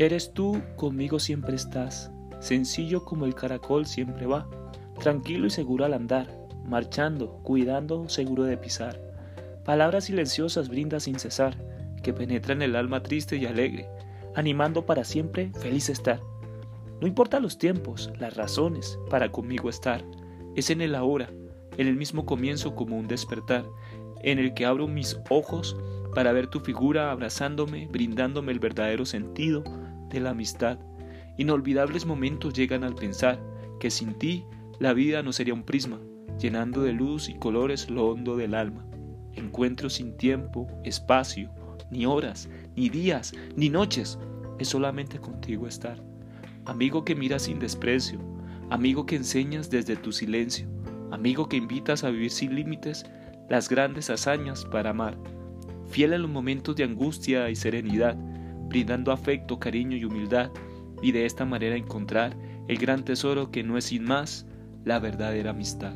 Eres tú, conmigo siempre estás, sencillo como el caracol siempre va, tranquilo y seguro al andar, marchando, cuidando, seguro de pisar. Palabras silenciosas brinda sin cesar, que penetran el alma triste y alegre, animando para siempre feliz estar. No importa los tiempos, las razones para conmigo estar, es en el ahora, en el mismo comienzo como un despertar, en el que abro mis ojos para ver tu figura abrazándome, brindándome el verdadero sentido de la amistad. Inolvidables momentos llegan al pensar que sin ti la vida no sería un prisma, llenando de luz y colores lo hondo del alma. Encuentro sin tiempo, espacio, ni horas, ni días, ni noches, es solamente contigo estar. Amigo que miras sin desprecio, amigo que enseñas desde tu silencio, amigo que invitas a vivir sin límites las grandes hazañas para amar, fiel en los momentos de angustia y serenidad, brindando afecto, cariño y humildad, y de esta manera encontrar el gran tesoro que no es sin más la verdadera amistad.